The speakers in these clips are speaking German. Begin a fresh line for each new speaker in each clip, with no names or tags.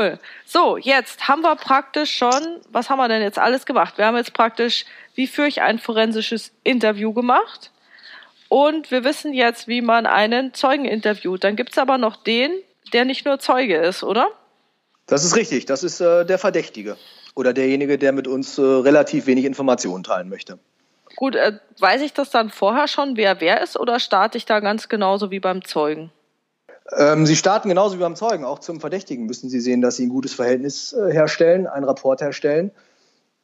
Cool. So, jetzt haben wir praktisch schon, was haben wir denn jetzt alles gemacht? Wir haben jetzt praktisch, wie führe ich ein forensisches Interview gemacht? Und wir wissen jetzt, wie man einen Zeugen interviewt. Dann gibt es aber noch den, der nicht nur Zeuge ist, oder?
Das ist richtig. Das ist äh, der Verdächtige oder derjenige, der mit uns äh, relativ wenig Informationen teilen möchte.
Gut, äh, weiß ich das dann vorher schon, wer wer ist, oder starte ich da ganz genauso wie beim Zeugen?
Ähm, Sie starten genauso wie beim Zeugen. Auch zum Verdächtigen müssen Sie sehen, dass Sie ein gutes Verhältnis äh, herstellen, einen Rapport herstellen.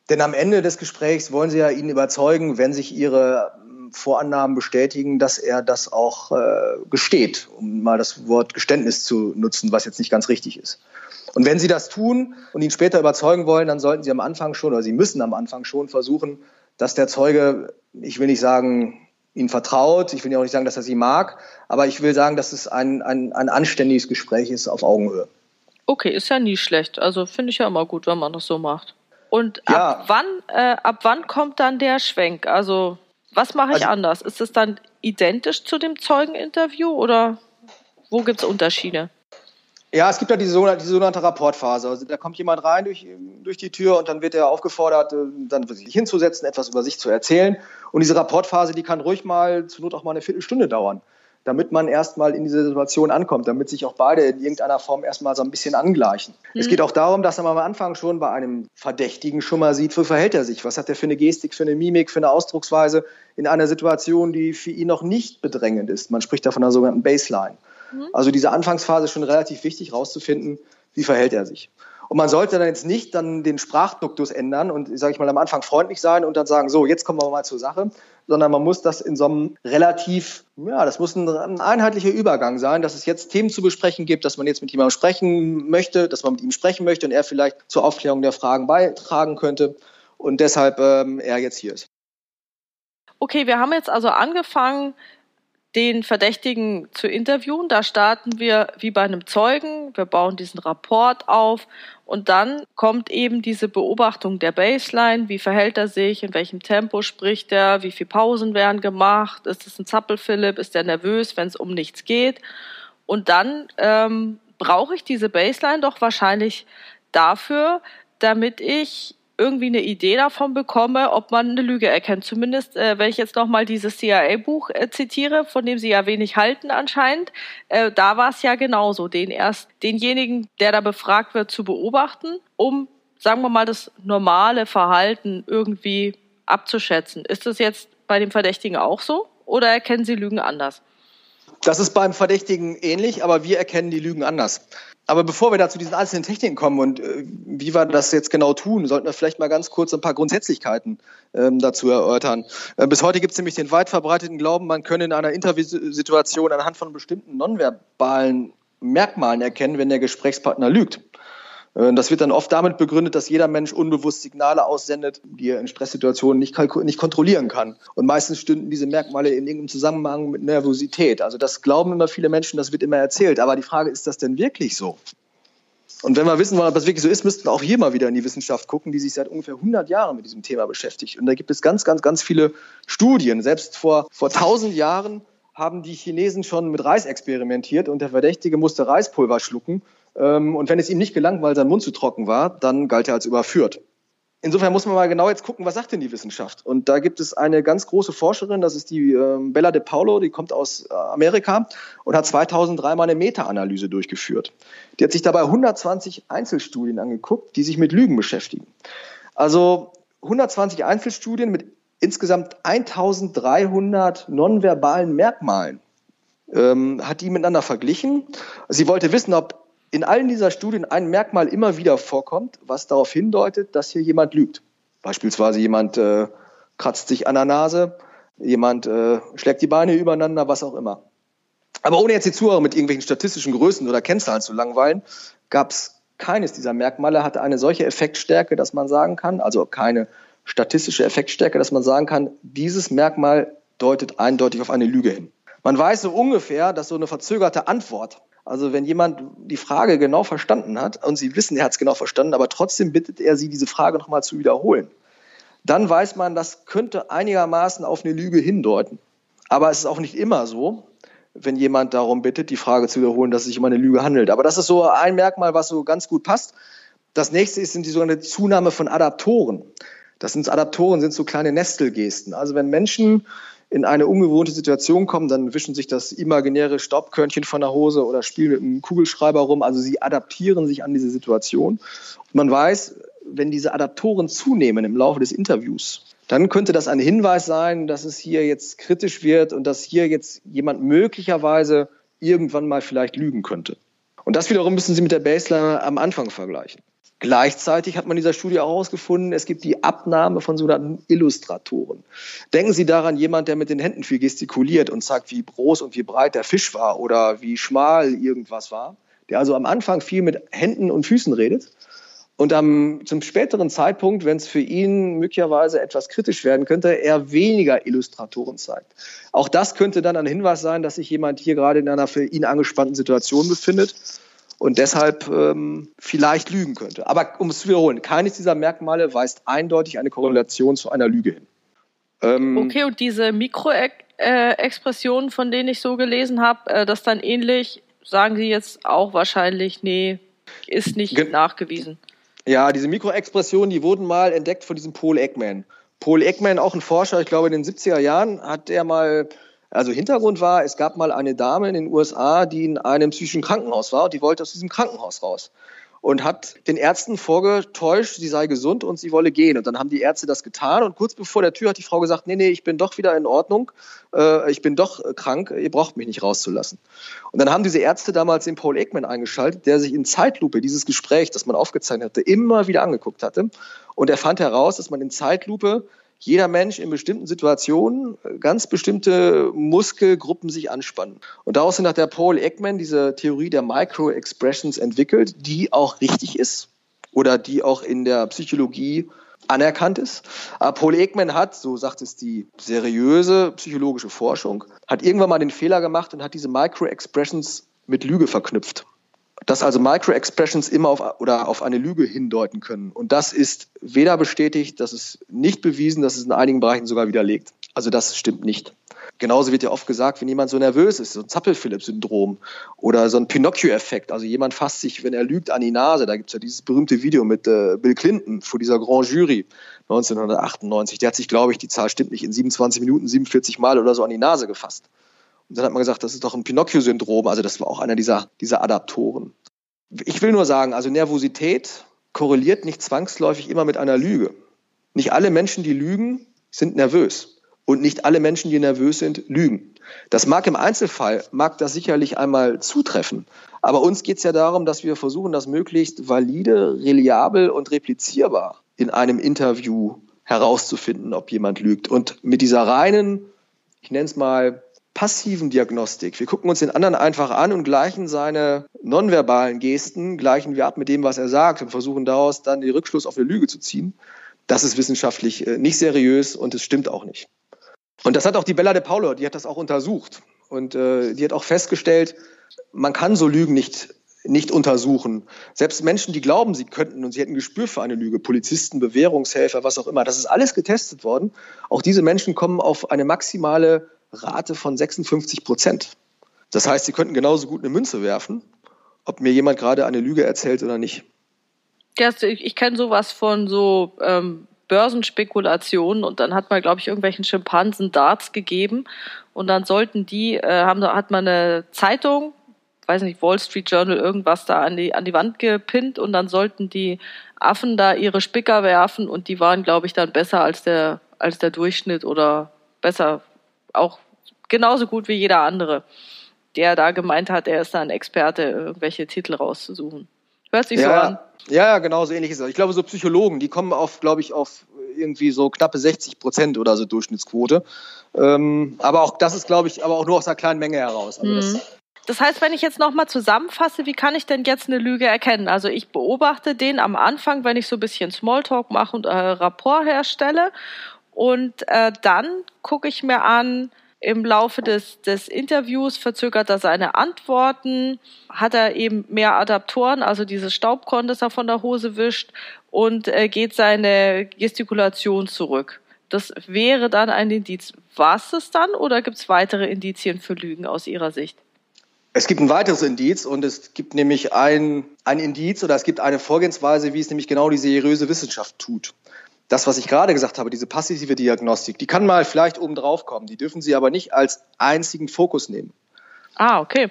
Denn am Ende des Gesprächs wollen Sie ja ihn überzeugen, wenn sich Ihre ähm, Vorannahmen bestätigen, dass er das auch äh, gesteht, um mal das Wort Geständnis zu nutzen, was jetzt nicht ganz richtig ist. Und wenn Sie das tun und ihn später überzeugen wollen, dann sollten Sie am Anfang schon oder Sie müssen am Anfang schon versuchen, dass der Zeuge, ich will nicht sagen, ihn vertraut. Ich will ja auch nicht sagen, dass er sie mag, aber ich will sagen, dass es ein, ein, ein anständiges Gespräch ist auf Augenhöhe.
Okay, ist ja nie schlecht. Also finde ich ja immer gut, wenn man das so macht. Und ja. ab wann, äh, ab wann kommt dann der Schwenk? Also was mache ich also, anders? Ist es dann identisch zu dem Zeugeninterview oder wo gibt es Unterschiede?
Ja, es gibt ja diese sogenannte, diese sogenannte Rapportphase. Also da kommt jemand rein durch, durch die Tür und dann wird er aufgefordert, äh, dann sich hinzusetzen, etwas über sich zu erzählen. Und diese Rapportphase, die kann ruhig mal zur Not auch mal eine Viertelstunde dauern, damit man erstmal in diese Situation ankommt, damit sich auch beide in irgendeiner Form erstmal so ein bisschen angleichen. Mhm. Es geht auch darum, dass man am Anfang schon bei einem Verdächtigen schon mal sieht, wie verhält er sich, was hat er für eine Gestik, für eine Mimik, für eine Ausdrucksweise in einer Situation, die für ihn noch nicht bedrängend ist. Man spricht da von einer sogenannten Baseline. Mhm. Also diese Anfangsphase ist schon relativ wichtig, rauszufinden, wie verhält er sich. Und man sollte dann jetzt nicht dann den Sprachduktus ändern und, sage ich mal, am Anfang freundlich sein und dann sagen, so, jetzt kommen wir mal zur Sache, sondern man muss das in so einem relativ, ja, das muss ein, ein einheitlicher Übergang sein, dass es jetzt Themen zu besprechen gibt, dass man jetzt mit jemandem sprechen möchte, dass man mit ihm sprechen möchte und er vielleicht zur Aufklärung der Fragen beitragen könnte und deshalb ähm, er jetzt hier ist.
Okay, wir haben jetzt also angefangen, den Verdächtigen zu interviewen. Da starten wir wie bei einem Zeugen. Wir bauen diesen Rapport auf und dann kommt eben diese Beobachtung der Baseline. Wie verhält er sich? In welchem Tempo spricht er? Wie viele Pausen werden gemacht? Ist es ein Zappelphilipp? Ist er nervös, wenn es um nichts geht? Und dann ähm, brauche ich diese Baseline doch wahrscheinlich dafür, damit ich irgendwie eine Idee davon bekomme, ob man eine Lüge erkennt. Zumindest, äh, wenn ich jetzt nochmal dieses CIA-Buch äh, zitiere, von dem Sie ja wenig halten anscheinend, äh, da war es ja genauso, den erst denjenigen, der da befragt wird, zu beobachten, um, sagen wir mal, das normale Verhalten irgendwie abzuschätzen. Ist das jetzt bei dem Verdächtigen auch so oder erkennen Sie Lügen anders?
Das ist beim Verdächtigen ähnlich, aber wir erkennen die Lügen anders. Aber bevor wir da zu diesen einzelnen Techniken kommen und äh, wie wir das jetzt genau tun, sollten wir vielleicht mal ganz kurz ein paar Grundsätzlichkeiten ähm, dazu erörtern. Äh, bis heute gibt es nämlich den weit verbreiteten Glauben, man könne in einer Interviewsituation anhand von bestimmten nonverbalen Merkmalen erkennen, wenn der Gesprächspartner lügt. Äh, das wird dann oft damit begründet, dass jeder Mensch unbewusst Signale aussendet, die er in Stresssituationen nicht, nicht kontrollieren kann. Und meistens stünden diese Merkmale in irgendeinem Zusammenhang mit Nervosität. Also das glauben immer viele Menschen, das wird immer erzählt. Aber die Frage, ist das denn wirklich so? Und wenn wir wissen wollen, ob das wirklich so ist, müssten wir auch hier mal wieder in die Wissenschaft gucken, die sich seit ungefähr 100 Jahren mit diesem Thema beschäftigt. Und da gibt es ganz, ganz, ganz viele Studien. Selbst vor, vor 1000 Jahren haben die Chinesen schon mit Reis experimentiert und der Verdächtige musste Reispulver schlucken und wenn es ihm nicht gelang, weil sein Mund zu trocken war, dann galt er als überführt. Insofern muss man mal genau jetzt gucken, was sagt denn die Wissenschaft? Und da gibt es eine ganz große Forscherin, das ist die äh, Bella De Paulo, die kommt aus äh, Amerika und hat 2003 mal eine Meta-Analyse durchgeführt. Die hat sich dabei 120 Einzelstudien angeguckt, die sich mit Lügen beschäftigen. Also 120 Einzelstudien mit insgesamt 1300 nonverbalen Merkmalen ähm, hat die miteinander verglichen. Sie wollte wissen, ob in allen dieser Studien ein Merkmal immer wieder vorkommt, was darauf hindeutet, dass hier jemand lügt. Beispielsweise jemand äh, kratzt sich an der Nase, jemand äh, schlägt die Beine übereinander, was auch immer. Aber ohne jetzt die Zuhörer mit irgendwelchen statistischen Größen oder Kennzahlen zu langweilen, gab es keines dieser Merkmale hatte eine solche Effektstärke, dass man sagen kann, also keine statistische Effektstärke, dass man sagen kann, dieses Merkmal deutet eindeutig auf eine Lüge hin. Man weiß so ungefähr, dass so eine verzögerte Antwort also wenn jemand die Frage genau verstanden hat und Sie wissen, er hat es genau verstanden, aber trotzdem bittet er Sie, diese Frage nochmal zu wiederholen, dann weiß man, das könnte einigermaßen auf eine Lüge hindeuten. Aber es ist auch nicht immer so. wenn jemand darum bittet, die Frage zu wiederholen, dass es sich um eine Lüge handelt. Aber das ist so ein Merkmal, was so ganz gut passt. Das nächste ist sind die sogenannte Zunahme von Adaptoren. Das sind Adaptoren, sind so kleine Nestelgesten. Also wenn Menschen in eine ungewohnte Situation kommen, dann wischen sich das imaginäre Staubkörnchen von der Hose oder spielen mit einem Kugelschreiber rum. Also sie adaptieren sich an diese Situation. Und man weiß, wenn diese Adaptoren zunehmen im Laufe des Interviews, dann könnte das ein Hinweis sein, dass es hier jetzt kritisch wird und dass hier jetzt jemand möglicherweise irgendwann mal vielleicht lügen könnte. Und das wiederum müssen Sie mit der Baseline am Anfang vergleichen. Gleichzeitig hat man in dieser Studie auch herausgefunden, es gibt die Abnahme von sogenannten Illustratoren. Denken Sie daran, jemand, der mit den Händen viel gestikuliert und sagt, wie groß und wie breit der Fisch war oder wie schmal irgendwas war, der also am Anfang viel mit Händen und Füßen redet und am, zum späteren Zeitpunkt, wenn es für ihn möglicherweise etwas kritisch werden könnte, er weniger Illustratoren zeigt. Auch das könnte dann ein Hinweis sein, dass sich jemand hier gerade in einer für ihn angespannten Situation befindet und deshalb ähm, vielleicht lügen könnte. Aber um es zu wiederholen, keines dieser Merkmale weist eindeutig eine Korrelation zu einer Lüge hin.
Ähm, okay, und diese Mikroexpressionen, von denen ich so gelesen habe, äh, das dann ähnlich, sagen Sie jetzt auch wahrscheinlich, nee, ist nicht nachgewiesen.
Ja, diese Mikroexpressionen, die wurden mal entdeckt von diesem Paul Ekman. Paul Ekman, auch ein Forscher, ich glaube in den 70er Jahren, hat er mal also Hintergrund war, es gab mal eine Dame in den USA, die in einem psychischen Krankenhaus war und die wollte aus diesem Krankenhaus raus und hat den Ärzten vorgetäuscht, sie sei gesund und sie wolle gehen. Und dann haben die Ärzte das getan und kurz bevor der Tür hat die Frau gesagt, nee, nee, ich bin doch wieder in Ordnung, äh, ich bin doch krank, ihr braucht mich nicht rauszulassen. Und dann haben diese Ärzte damals den Paul Ekman eingeschaltet, der sich in Zeitlupe dieses Gespräch, das man aufgezeichnet hatte, immer wieder angeguckt hatte. Und er fand heraus, dass man in Zeitlupe jeder Mensch in bestimmten Situationen äh, ganz bestimmte Muskelgruppen sich anspannen. Und daraus hat der Paul Ekman diese Theorie der Micro-Expressions entwickelt, die auch richtig ist oder die auch in der Psychologie anerkannt ist. Aber Paul Ekman hat, so sagt es die seriöse psychologische Forschung, hat irgendwann mal den Fehler gemacht und hat diese Micro-Expressions mit Lüge verknüpft dass also Micro-Expressions immer auf, oder auf eine Lüge hindeuten können. Und das ist weder bestätigt, das ist nicht bewiesen, das ist in einigen Bereichen sogar widerlegt. Also das stimmt nicht. Genauso wird ja oft gesagt, wenn jemand so nervös ist, so ein Zappel-Philipp-Syndrom oder so ein Pinocchio-Effekt. Also jemand fasst sich, wenn er lügt, an die Nase. Da gibt es ja dieses berühmte Video mit äh, Bill Clinton vor dieser Grand Jury 1998. Der hat sich, glaube ich, die Zahl stimmt nicht, in 27 Minuten 47 Mal oder so an die Nase gefasst. Und dann hat man gesagt, das ist doch ein Pinocchio-Syndrom. Also das war auch einer dieser, dieser Adaptoren. Ich will nur sagen, also Nervosität korreliert nicht zwangsläufig immer mit einer Lüge. Nicht alle Menschen, die lügen, sind nervös. Und nicht alle Menschen, die nervös sind, lügen. Das mag im Einzelfall, mag das sicherlich einmal zutreffen. Aber uns geht es ja darum, dass wir versuchen, das möglichst valide, reliabel und replizierbar in einem Interview herauszufinden, ob jemand lügt. Und mit dieser reinen, ich nenne es mal passiven Diagnostik. Wir gucken uns den anderen einfach an und gleichen seine nonverbalen Gesten, gleichen wir ab mit dem, was er sagt und versuchen daraus dann den Rückschluss auf eine Lüge zu ziehen. Das ist wissenschaftlich äh, nicht seriös und es stimmt auch nicht. Und das hat auch die Bella de Paulo, die hat das auch untersucht. Und äh, die hat auch festgestellt, man kann so Lügen nicht, nicht untersuchen. Selbst Menschen, die glauben, sie könnten und sie hätten Gespür für eine Lüge, Polizisten, Bewährungshelfer, was auch immer, das ist alles getestet worden. Auch diese Menschen kommen auf eine maximale Rate von 56 Prozent. Das heißt, Sie könnten genauso gut eine Münze werfen, ob mir jemand gerade eine Lüge erzählt oder nicht.
Ja, ich, ich kenne sowas von so ähm, Börsenspekulationen und dann hat man, glaube ich, irgendwelchen Schimpansen Darts gegeben und dann sollten die, äh, haben, hat man eine Zeitung, weiß nicht, Wall Street Journal, irgendwas da an die, an die Wand gepinnt und dann sollten die Affen da ihre Spicker werfen und die waren, glaube ich, dann besser als der, als der Durchschnitt oder besser auch genauso gut wie jeder andere, der da gemeint hat, er ist da ein Experte, irgendwelche Titel rauszusuchen. Hört sich
ja,
so an.
Ja, genau so ähnlich ist es. Ich glaube, so Psychologen, die kommen auf, glaube ich, auf irgendwie so knappe 60 Prozent oder so Durchschnittsquote. Ähm, aber auch das ist, glaube ich, aber auch nur aus einer kleinen Menge heraus. Also
mhm. das, heißt, wenn ich jetzt nochmal zusammenfasse, wie kann ich denn jetzt eine Lüge erkennen? Also ich beobachte den am Anfang, wenn ich so ein bisschen Smalltalk mache und äh, Rapport herstelle. Und äh, dann gucke ich mir an, im Laufe des, des Interviews verzögert er seine Antworten, hat er eben mehr Adaptoren, also dieses Staubkorn, das er von der Hose wischt und äh, geht seine Gestikulation zurück. das wäre dann ein Indiz. War es das dann oder gibt es weitere Indizien für Lügen aus Ihrer Sicht?
Es gibt ein weiteres Indiz und es gibt nämlich ein, ein Indiz oder es gibt eine Vorgehensweise, wie es nämlich genau die seriöse Wissenschaft tut. Das, was ich gerade gesagt habe, diese passive Diagnostik, die kann mal vielleicht oben drauf kommen. Die dürfen Sie aber nicht als einzigen Fokus nehmen.
Ah, okay.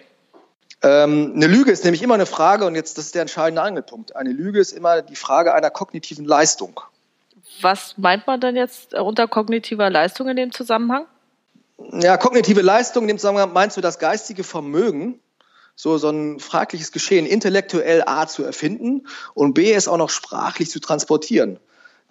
Ähm, eine Lüge ist nämlich immer eine Frage, und jetzt das ist der entscheidende Angelpunkt. Eine Lüge ist immer die Frage einer kognitiven Leistung.
Was meint man denn jetzt unter kognitiver Leistung in dem Zusammenhang?
Ja, kognitive Leistung in dem Zusammenhang meinst du das geistige Vermögen, so, so ein fragliches Geschehen intellektuell A zu erfinden und B es auch noch sprachlich zu transportieren.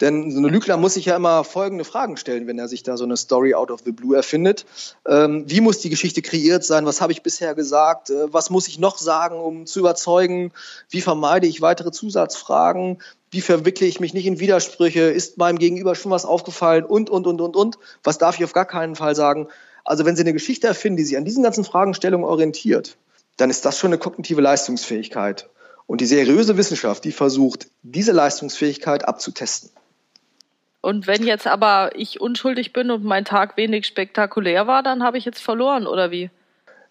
Denn so ein Lügner muss sich ja immer folgende Fragen stellen, wenn er sich da so eine Story out of the blue erfindet. Ähm, wie muss die Geschichte kreiert sein? Was habe ich bisher gesagt? Äh, was muss ich noch sagen, um zu überzeugen? Wie vermeide ich weitere Zusatzfragen? Wie verwickle ich mich nicht in Widersprüche? Ist meinem Gegenüber schon was aufgefallen? Und, und, und, und, und. Was darf ich auf gar keinen Fall sagen? Also wenn Sie eine Geschichte erfinden, die sich an diesen ganzen Fragestellungen orientiert, dann ist das schon eine kognitive Leistungsfähigkeit. Und die seriöse Wissenschaft, die versucht, diese Leistungsfähigkeit abzutesten.
Und wenn jetzt aber ich unschuldig bin und mein Tag wenig spektakulär war, dann habe ich jetzt verloren, oder wie?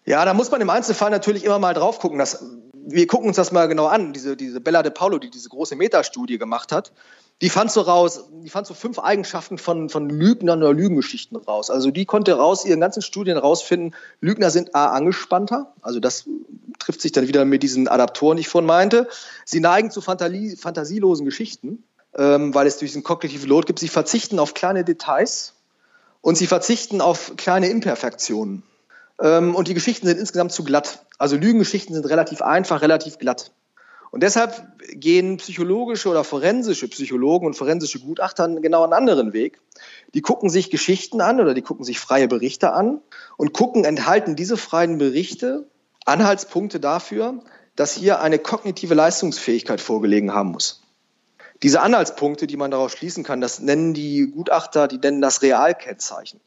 Ja, da muss man im Einzelfall natürlich immer mal drauf gucken. Dass, wir gucken uns das mal genau an. Diese, diese Bella de Paulo, die diese große Metastudie gemacht hat, die fand so raus, die fand so fünf Eigenschaften von, von Lügnern oder Lügengeschichten raus. Also die konnte raus ihren ganzen Studien rausfinden, Lügner sind A, angespannter, also das trifft sich dann wieder mit diesen Adaptoren, die ich vorhin meinte. Sie neigen zu Fantasie, fantasielosen Geschichten ähm, weil es durch diesen kognitiven Load gibt. Sie verzichten auf kleine Details und sie verzichten auf kleine Imperfektionen. Ähm, und die Geschichten sind insgesamt zu glatt. Also Lügengeschichten sind relativ einfach, relativ glatt. Und deshalb gehen psychologische oder forensische Psychologen und forensische Gutachter genau einen anderen Weg. Die gucken sich Geschichten an oder die gucken sich freie Berichte an und gucken, enthalten diese freien Berichte Anhaltspunkte dafür, dass hier eine kognitive Leistungsfähigkeit vorgelegen haben muss. Diese Anhaltspunkte, die man daraus schließen kann, das nennen die Gutachter, die nennen das Realkennzeichen.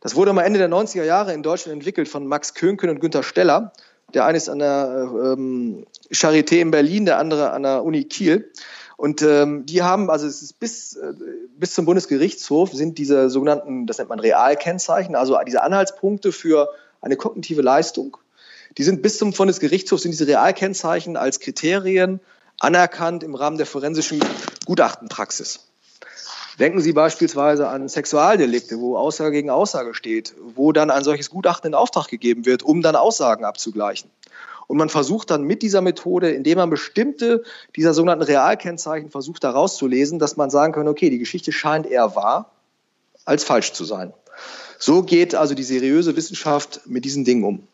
Das wurde am Ende der 90er Jahre in Deutschland entwickelt von Max Könken und Günter Steller. Der eine ist an der ähm, Charité in Berlin, der andere an der Uni Kiel. Und ähm, die haben, also es ist bis, äh, bis zum Bundesgerichtshof sind diese sogenannten, das nennt man Realkennzeichen, also diese Anhaltspunkte für eine kognitive Leistung. Die sind bis zum Bundesgerichtshof sind diese Realkennzeichen als Kriterien anerkannt im Rahmen der forensischen Gutachtenpraxis. Denken Sie beispielsweise an Sexualdelikte, wo Aussage gegen Aussage steht, wo dann ein solches Gutachten in Auftrag gegeben wird, um dann Aussagen abzugleichen. Und man versucht dann mit dieser Methode, indem man bestimmte dieser sogenannten Realkennzeichen versucht herauszulesen, dass man sagen kann, okay, die Geschichte scheint eher wahr als falsch zu sein. So geht also die seriöse Wissenschaft mit diesen Dingen um.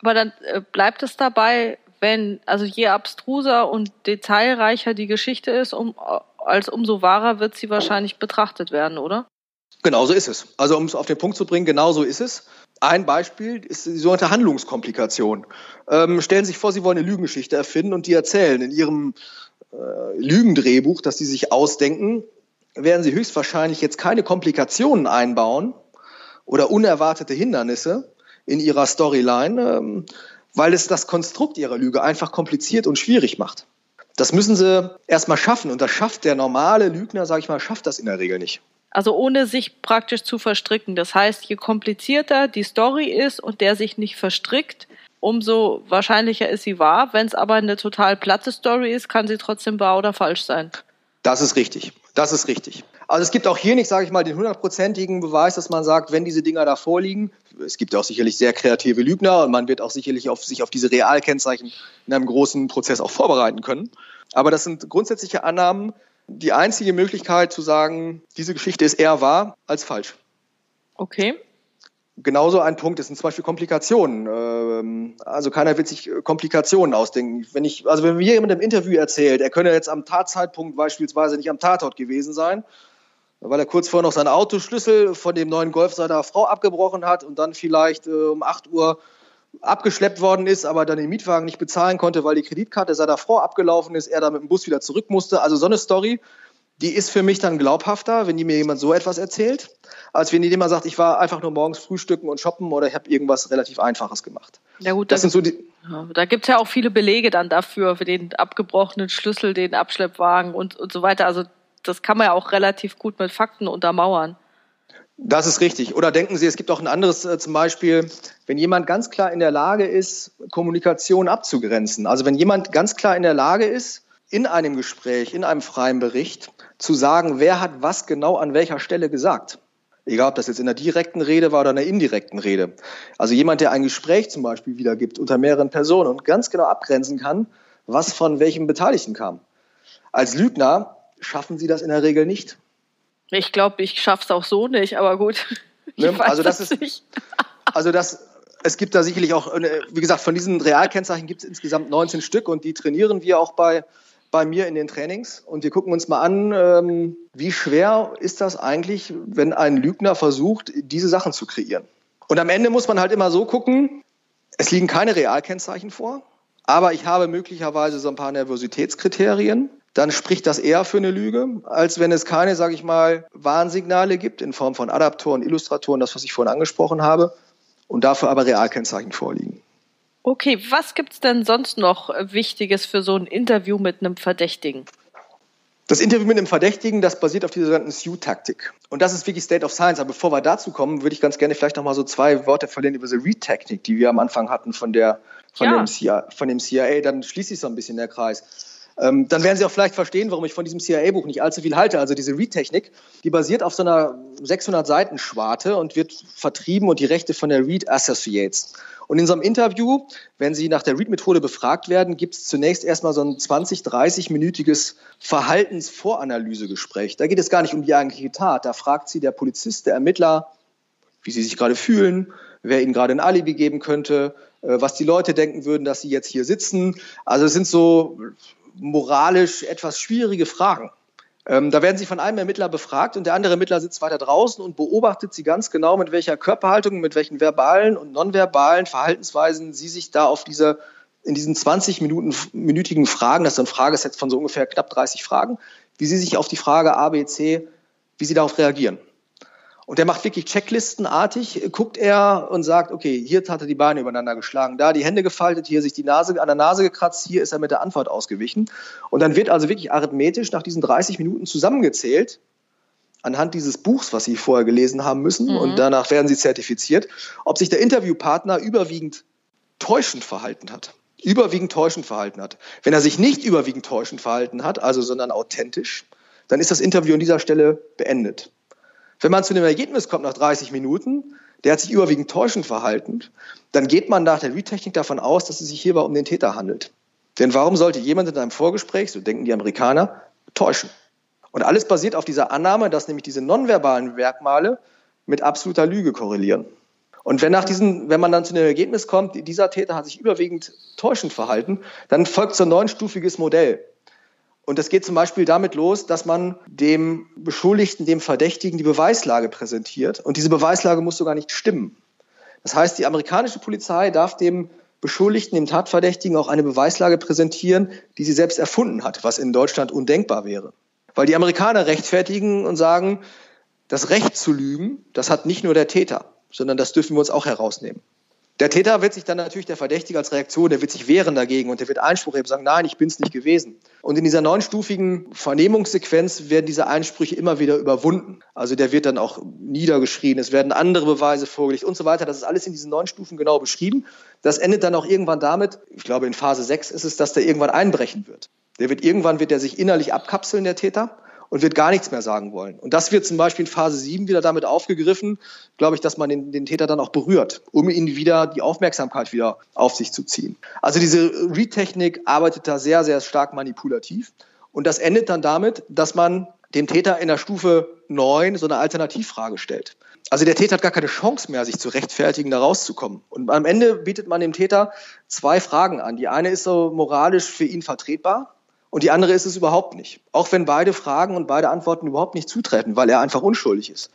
Aber dann äh, bleibt es dabei, wenn, also je abstruser und detailreicher die Geschichte ist, um, als umso wahrer wird sie wahrscheinlich betrachtet werden, oder?
Genau so ist es. Also um es auf den Punkt zu bringen, genau so ist es. Ein Beispiel ist die sogenannte Handlungskomplikation. Ähm, stellen Sie sich vor, Sie wollen eine Lügengeschichte erfinden und die erzählen in Ihrem äh, Lügendrehbuch, das Sie sich ausdenken, werden Sie höchstwahrscheinlich jetzt keine Komplikationen einbauen oder unerwartete Hindernisse in Ihrer Storyline, ähm, weil es das Konstrukt ihrer Lüge einfach kompliziert und schwierig macht. Das müssen sie erstmal schaffen und das schafft der normale Lügner, sage ich mal, schafft das in der Regel nicht.
Also ohne sich praktisch zu verstricken. Das heißt, je komplizierter die Story ist und der sich nicht verstrickt, umso wahrscheinlicher ist sie wahr. Wenn es aber eine total platte Story ist, kann sie trotzdem wahr oder falsch sein.
Das ist richtig. Das ist richtig. Also es gibt auch hier nicht, sage ich mal, den hundertprozentigen Beweis, dass man sagt, wenn diese Dinger da vorliegen, es gibt auch sicherlich sehr kreative Lügner und man wird auch sicherlich auf, sich auf diese Realkennzeichen in einem großen Prozess auch vorbereiten können. Aber das sind grundsätzliche Annahmen. Die einzige Möglichkeit zu sagen, diese Geschichte ist eher wahr als falsch.
Okay
genauso ein Punkt ist sind zum Beispiel Komplikationen. Ähm, also keiner wird sich Komplikationen ausdenken. Wenn ich, also wenn mir jemand im Interview erzählt, er könne jetzt am Tatzeitpunkt beispielsweise nicht am Tatort gewesen sein, weil er kurz vorher noch seinen Autoschlüssel von dem neuen Golf seiner Frau abgebrochen hat und dann vielleicht äh, um 8 Uhr abgeschleppt worden ist, aber dann den Mietwagen nicht bezahlen konnte, weil die Kreditkarte seiner Frau abgelaufen ist, er dann mit dem Bus wieder zurück musste. Also so eine Story, die ist für mich dann glaubhafter, wenn die mir jemand so etwas erzählt, als wenn jemand sagt, ich war einfach nur morgens frühstücken und shoppen oder ich habe irgendwas relativ Einfaches gemacht.
Ja gut, das sind so die. Ja, da gibt's ja auch viele Belege dann dafür, für den abgebrochenen Schlüssel, den Abschleppwagen und, und so weiter. Also das kann man ja auch relativ gut mit Fakten untermauern.
Das ist richtig. Oder denken Sie, es gibt auch ein anderes äh, zum Beispiel, wenn jemand ganz klar in der Lage ist, Kommunikation abzugrenzen. Also wenn jemand ganz klar in der Lage ist, in einem Gespräch, in einem freien Bericht zu sagen, wer hat was genau an welcher Stelle gesagt. Egal, ob das jetzt in der direkten Rede war oder in der indirekten Rede. Also jemand, der ein Gespräch zum Beispiel wiedergibt unter mehreren Personen und ganz genau abgrenzen kann, was von welchem Beteiligten kam. Als Lügner schaffen sie das in der Regel nicht.
Ich glaube, ich schaffe es auch so nicht, aber gut.
Ne? Also das ist, nicht. also das, es gibt da sicherlich auch, äh, wie gesagt, von diesen Realkennzeichen gibt es insgesamt 19 Stück und die trainieren wir auch bei, bei mir in den Trainings. Und wir gucken uns mal an, ähm, wie schwer ist das eigentlich, wenn ein Lügner versucht, diese Sachen zu kreieren. Und am Ende muss man halt immer so gucken, es liegen keine Realkennzeichen vor, aber ich habe möglicherweise so ein paar Nervositätskriterien dann spricht das eher für eine Lüge, als wenn es keine, sage ich mal, Warnsignale gibt in Form von Adaptoren, Illustratoren, das, was ich vorhin angesprochen habe, und dafür aber Realkennzeichen vorliegen.
Okay, was gibt es denn sonst noch Wichtiges für so ein Interview mit einem Verdächtigen?
Das Interview mit einem Verdächtigen, das basiert auf dieser sogenannten SU-Taktik. Und das ist wirklich State of Science. Aber bevor wir dazu kommen, würde ich ganz gerne vielleicht noch mal so zwei Worte verlieren über diese Read-Technik, die wir am Anfang hatten von, der, von, ja. dem CIA, von dem CIA. Dann schließe ich so ein bisschen der Kreis. Ähm, dann werden Sie auch vielleicht verstehen, warum ich von diesem CIA-Buch nicht allzu viel halte. Also diese Read-Technik, die basiert auf so einer 600-Seiten-Schwarte und wird vertrieben und die Rechte von der Read Associates. Und in so einem Interview, wenn Sie nach der Read-Methode befragt werden, gibt es zunächst erstmal so ein 20-, 30-minütiges Verhaltensvoranalysegespräch. Da geht es gar nicht um die eigentliche Tat. Da fragt Sie der Polizist, der Ermittler, wie Sie sich gerade fühlen, wer Ihnen gerade ein Alibi geben könnte, äh, was die Leute denken würden, dass Sie jetzt hier sitzen. Also es sind so moralisch etwas schwierige Fragen. Ähm, da werden sie von einem Ermittler befragt und der andere Ermittler sitzt weiter draußen und beobachtet sie ganz genau, mit welcher Körperhaltung, mit welchen verbalen und nonverbalen Verhaltensweisen sie sich da auf diese, in diesen 20 Minuten, minütigen Fragen, das ist ein Frageset von so ungefähr knapp 30 Fragen, wie sie sich auf die Frage A, B, C, wie sie darauf reagieren. Und der macht wirklich checklistenartig, guckt er und sagt, okay, hier hat er die Beine übereinander geschlagen, da die Hände gefaltet, hier sich die Nase an der Nase gekratzt, hier ist er mit der Antwort ausgewichen. Und dann wird also wirklich arithmetisch nach diesen 30 Minuten zusammengezählt, anhand dieses Buchs, was Sie vorher gelesen haben müssen, mhm. und danach werden Sie zertifiziert, ob sich der Interviewpartner überwiegend täuschend verhalten hat. Überwiegend täuschend verhalten hat. Wenn er sich nicht überwiegend täuschend verhalten hat, also sondern authentisch, dann ist das Interview an dieser Stelle beendet. Wenn man zu dem Ergebnis kommt nach 30 Minuten, der hat sich überwiegend täuschend verhalten, dann geht man nach der Read-Technik davon aus, dass es sich hierbei um den Täter handelt. Denn warum sollte jemand in einem Vorgespräch, so denken die Amerikaner, täuschen? Und alles basiert auf dieser Annahme, dass nämlich diese nonverbalen Merkmale mit absoluter Lüge korrelieren. Und wenn, nach diesen, wenn man dann zu dem Ergebnis kommt, dieser Täter hat sich überwiegend täuschend verhalten, dann folgt so ein neunstufiges Modell. Und das geht zum Beispiel damit los, dass man dem Beschuldigten, dem Verdächtigen die Beweislage präsentiert. Und diese Beweislage muss sogar nicht stimmen. Das heißt, die amerikanische Polizei darf dem Beschuldigten, dem Tatverdächtigen auch eine Beweislage präsentieren, die sie selbst erfunden hat, was in Deutschland undenkbar wäre. Weil die Amerikaner rechtfertigen und sagen, das Recht zu lügen, das hat nicht nur der Täter, sondern das dürfen wir uns auch herausnehmen. Der Täter wird sich dann natürlich, der Verdächtige als Reaktion, der wird sich wehren dagegen und der wird Einspruch erheben, sagen, nein, ich bin es nicht gewesen. Und in dieser neunstufigen Vernehmungssequenz werden diese Einsprüche immer wieder überwunden. Also der wird dann auch niedergeschrien, es werden andere Beweise vorgelegt und so weiter. Das ist alles in diesen neun Stufen genau beschrieben. Das endet dann auch irgendwann damit, ich glaube in Phase 6 ist es, dass der irgendwann einbrechen wird. Der wird irgendwann wird er sich innerlich abkapseln, der Täter und wird gar nichts mehr sagen wollen. Und das wird zum Beispiel in Phase 7 wieder damit aufgegriffen, glaube ich, dass man den, den Täter dann auch berührt, um ihn wieder die Aufmerksamkeit wieder auf sich zu ziehen. Also diese Read-Technik arbeitet da sehr, sehr stark manipulativ. Und das endet dann damit, dass man dem Täter in der Stufe 9 so eine Alternativfrage stellt. Also der Täter hat gar keine Chance mehr, sich zu rechtfertigen, da rauszukommen. Und am Ende bietet man dem Täter zwei Fragen an. Die eine ist so moralisch für ihn vertretbar und die andere ist es überhaupt nicht. Auch wenn beide Fragen und beide Antworten überhaupt nicht zutreffen, weil er einfach unschuldig ist,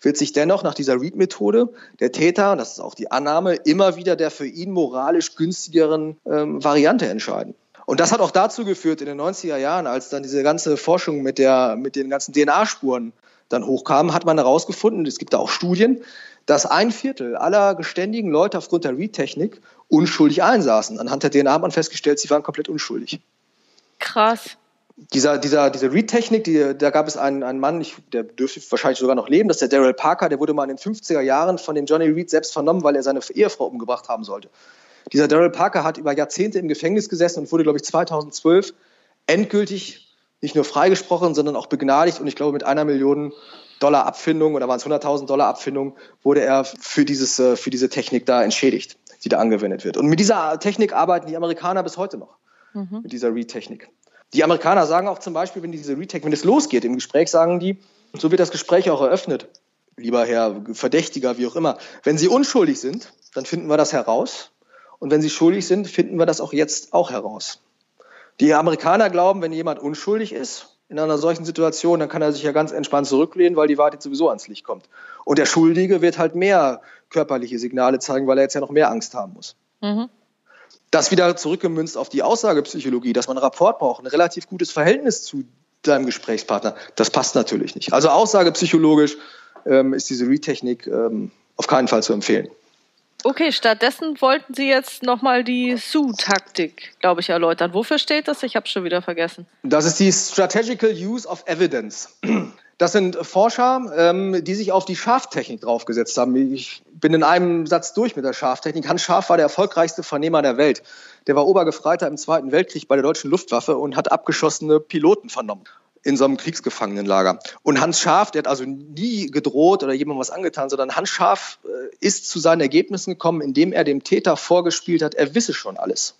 wird sich dennoch nach dieser Read-Methode der Täter, das ist auch die Annahme, immer wieder der für ihn moralisch günstigeren ähm, Variante entscheiden. Und das hat auch dazu geführt in den 90er Jahren, als dann diese ganze Forschung mit, der, mit den ganzen DNA-Spuren dann hochkam, hat man herausgefunden, es gibt da auch Studien, dass ein Viertel aller geständigen Leute aufgrund der Read-Technik unschuldig einsaßen. Anhand der DNA hat man festgestellt, sie waren komplett unschuldig.
Krass.
dieser, dieser, diese Read-Technik, die, da gab es einen, einen Mann, ich, der dürfte wahrscheinlich sogar noch leben, das ist der Daryl Parker, der wurde mal in den 50er Jahren von dem Johnny Reed selbst vernommen, weil er seine Ehefrau umgebracht haben sollte. Dieser Daryl Parker hat über Jahrzehnte im Gefängnis gesessen und wurde, glaube ich, 2012 endgültig nicht nur freigesprochen, sondern auch begnadigt und ich glaube mit einer Million Dollar Abfindung oder waren es 100.000 Dollar Abfindung, wurde er für, dieses, äh, für diese Technik da entschädigt, die da angewendet wird. Und mit dieser Technik arbeiten die Amerikaner bis heute noch, mhm. mit dieser Read-Technik. Die Amerikaner sagen auch zum Beispiel, wenn diese Retake, wenn es losgeht im Gespräch, sagen die, so wird das Gespräch auch eröffnet. Lieber Herr Verdächtiger, wie auch immer. Wenn Sie unschuldig sind, dann finden wir das heraus. Und wenn Sie schuldig sind, finden wir das auch jetzt auch heraus. Die Amerikaner glauben, wenn jemand unschuldig ist in einer solchen Situation, dann kann er sich ja ganz entspannt zurücklehnen, weil die Wahrheit sowieso ans Licht kommt. Und der Schuldige wird halt mehr körperliche Signale zeigen, weil er jetzt ja noch mehr Angst haben muss. Mhm. Das wieder zurückgemünzt auf die Aussagepsychologie, dass man einen Rapport braucht, ein relativ gutes Verhältnis zu deinem Gesprächspartner, das passt natürlich nicht. Also aussagepsychologisch ähm, ist diese Retechnik ähm, auf keinen Fall zu empfehlen.
Okay, stattdessen wollten Sie jetzt nochmal die SU-Taktik, glaube ich, erläutern. Wofür steht das? Ich habe es schon wieder vergessen.
Das ist die Strategical Use of Evidence. Das sind Forscher, ähm, die sich auf die Schaftechnik draufgesetzt haben. Ich bin in einem Satz durch mit der Schaftechnik. Hans Scharf war der erfolgreichste Vernehmer der Welt. Der war Obergefreiter im Zweiten Weltkrieg bei der deutschen Luftwaffe und hat abgeschossene Piloten vernommen in so einem Kriegsgefangenenlager. Und Hans Scharf, der hat also nie gedroht oder jemandem was angetan, sondern Hans Scharf äh, ist zu seinen Ergebnissen gekommen, indem er dem Täter vorgespielt hat, er wisse schon alles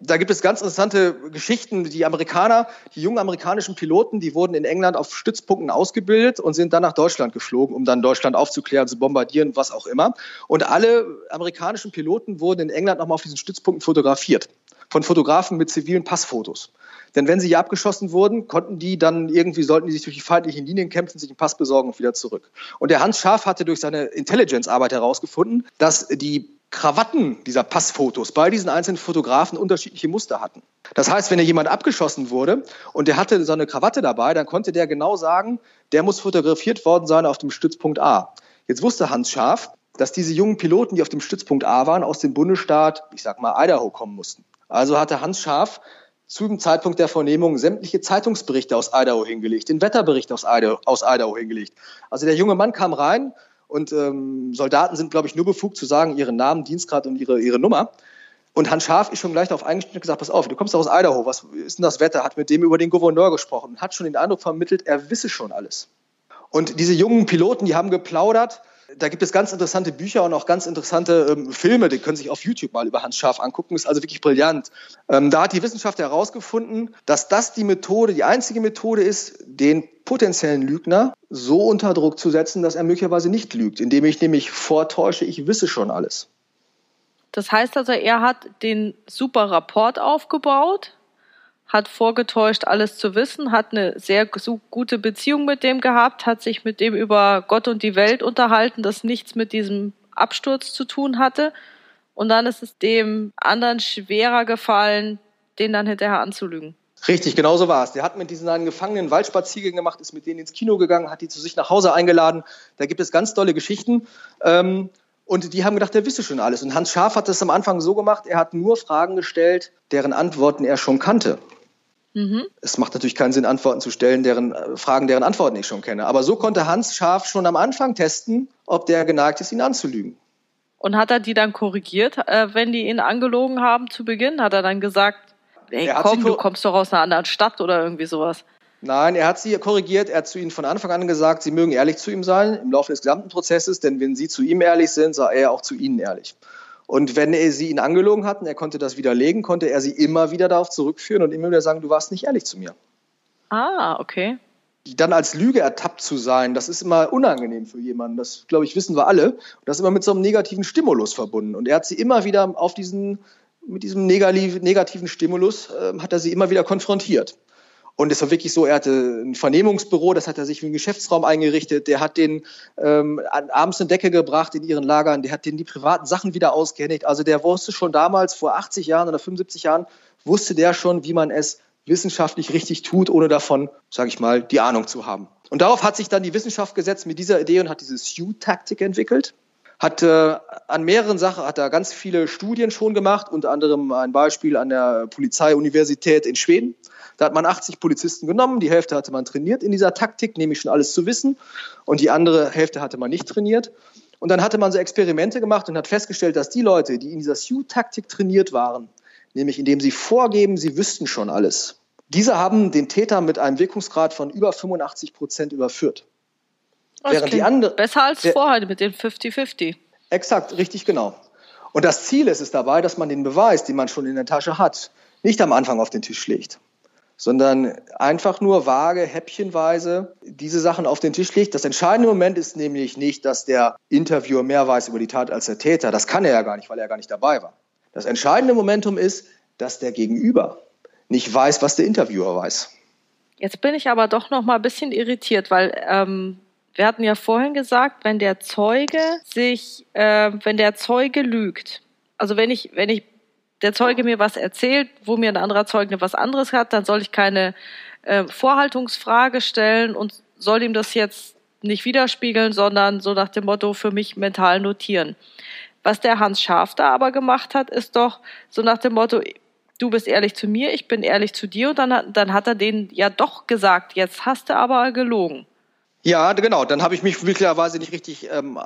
da gibt es ganz interessante Geschichten. Die Amerikaner, die jungen amerikanischen Piloten, die wurden in England auf Stützpunkten ausgebildet und sind dann nach Deutschland geflogen, um dann Deutschland aufzuklären, zu bombardieren, was auch immer. Und alle amerikanischen Piloten wurden in England nochmal auf diesen Stützpunkten fotografiert. Von Fotografen mit zivilen Passfotos. Denn wenn sie hier abgeschossen wurden, konnten die dann irgendwie, sollten die sich durch die feindlichen Linien kämpfen, sich einen Pass besorgen und wieder zurück. Und der Hans Scharf hatte durch seine Intelligence-Arbeit herausgefunden, dass die Krawatten dieser Passfotos bei diesen einzelnen Fotografen unterschiedliche Muster hatten. Das heißt, wenn jemand abgeschossen wurde und der hatte so eine Krawatte dabei, dann konnte der genau sagen, der muss fotografiert worden sein auf dem Stützpunkt A. Jetzt wusste Hans Scharf, dass diese jungen Piloten, die auf dem Stützpunkt A waren, aus dem Bundesstaat, ich sag mal, Idaho kommen mussten. Also hatte Hans Scharf zu dem Zeitpunkt der Vernehmung sämtliche Zeitungsberichte aus Idaho hingelegt, den Wetterbericht aus Idaho, aus Idaho hingelegt. Also der junge Mann kam rein und ähm, Soldaten sind, glaube ich, nur befugt zu sagen, ihren Namen, Dienstgrad und ihre, ihre Nummer. Und Hans Scharf ist schon gleich darauf eingestellt und gesagt, pass auf, du kommst aus Idaho, was ist denn das Wetter? Hat mit dem über den Gouverneur gesprochen hat schon den Eindruck vermittelt, er wisse schon alles. Und diese jungen Piloten, die haben geplaudert. Da gibt es ganz interessante Bücher und auch ganz interessante ähm, Filme, die können sich auf YouTube mal über Hans Scharf angucken. Ist also wirklich brillant. Ähm, da hat die Wissenschaft herausgefunden, dass das die Methode, die einzige Methode ist, den potenziellen Lügner so unter Druck zu setzen, dass er möglicherweise nicht lügt, indem ich nämlich vortäusche, ich wisse schon alles.
Das heißt also, er hat den super Rapport aufgebaut, hat vorgetäuscht, alles zu wissen, hat eine sehr gute Beziehung mit dem gehabt, hat sich mit dem über Gott und die Welt unterhalten, das nichts mit diesem Absturz zu tun hatte. Und dann ist es dem anderen schwerer gefallen, den dann hinterher anzulügen.
Richtig, genau so war es. Der hat mit diesen Gefangenen Waldspaziergänge gemacht, ist mit denen ins Kino gegangen, hat die zu sich nach Hause eingeladen. Da gibt es ganz tolle Geschichten. Ähm, und die haben gedacht, er wisse schon alles. Und Hans Scharf hat das am Anfang so gemacht, er hat nur Fragen gestellt, deren Antworten er schon kannte. Mhm. Es macht natürlich keinen Sinn, Antworten zu stellen, deren äh, Fragen, deren Antworten ich schon kenne. Aber so konnte Hans Scharf schon am Anfang testen, ob der geneigt ist, ihn anzulügen.
Und hat er die dann korrigiert, äh, wenn die ihn angelogen haben zu Beginn? Hat er dann gesagt, ey, komm, du kommst doch aus einer anderen Stadt oder irgendwie sowas.
Nein, er hat sie korrigiert. Er hat zu ihnen von Anfang an gesagt, sie mögen ehrlich zu ihm sein im Laufe des gesamten Prozesses, denn wenn sie zu ihm ehrlich sind, sei er auch zu ihnen ehrlich. Und wenn er sie ihn angelogen hatten, er konnte das widerlegen, konnte er sie immer wieder darauf zurückführen und immer wieder sagen, du warst nicht ehrlich zu mir.
Ah, okay.
Dann als Lüge ertappt zu sein, das ist immer unangenehm für jemanden. Das, glaube ich, wissen wir alle. Und das ist immer mit so einem negativen Stimulus verbunden. Und er hat sie immer wieder auf diesen mit diesem negativen Stimulus äh, hat er sie immer wieder konfrontiert. Und es war wirklich so, er hatte ein Vernehmungsbüro, das hat er sich wie ein Geschäftsraum eingerichtet, der hat den ähm, abends eine Decke gebracht in ihren Lagern, der hat denen die privaten Sachen wieder ausgehändigt. Also der wusste schon damals, vor 80 Jahren oder 75 Jahren, wusste der schon, wie man es wissenschaftlich richtig tut, ohne davon, sage ich mal, die Ahnung zu haben. Und darauf hat sich dann die Wissenschaft gesetzt mit dieser Idee und hat diese Sue-Taktik entwickelt. hat äh, an mehreren Sachen hat er ganz viele Studien schon gemacht, unter anderem ein Beispiel an der Polizeiuniversität in Schweden. Da hat man 80 Polizisten genommen, die Hälfte hatte man trainiert in dieser Taktik, nämlich schon alles zu wissen, und die andere Hälfte hatte man nicht trainiert. Und dann hatte man so Experimente gemacht und hat festgestellt, dass die Leute, die in dieser Sioux-Taktik trainiert waren, nämlich indem sie vorgeben, sie wüssten schon alles, diese haben den Täter mit einem Wirkungsgrad von über 85 Prozent überführt.
Das Während die andere, besser als vorher mit den 50-50.
Exakt, richtig genau. Und das Ziel ist es dabei, dass man den Beweis, den man schon in der Tasche hat, nicht am Anfang auf den Tisch legt, sondern einfach nur vage, häppchenweise diese Sachen auf den Tisch legt. Das entscheidende Moment ist nämlich nicht, dass der Interviewer mehr weiß über die Tat als der Täter. Das kann er ja gar nicht, weil er gar nicht dabei war. Das entscheidende Momentum ist, dass der Gegenüber nicht weiß, was der Interviewer weiß.
Jetzt bin ich aber doch noch mal ein bisschen irritiert, weil ähm, wir hatten ja vorhin gesagt, wenn der Zeuge sich, äh, wenn der Zeuge lügt, also wenn ich, wenn ich der Zeuge mir was erzählt, wo mir ein anderer Zeuge was anderes hat, dann soll ich keine äh, Vorhaltungsfrage stellen und soll ihm das jetzt nicht widerspiegeln, sondern so nach dem Motto für mich mental notieren. Was der Hans Schaf da aber gemacht hat, ist doch so nach dem Motto, du bist ehrlich zu mir, ich bin ehrlich zu dir und dann, dann hat er denen ja doch gesagt, jetzt hast du aber gelogen.
Ja, genau. Dann habe ich mich möglicherweise nicht richtig ähm,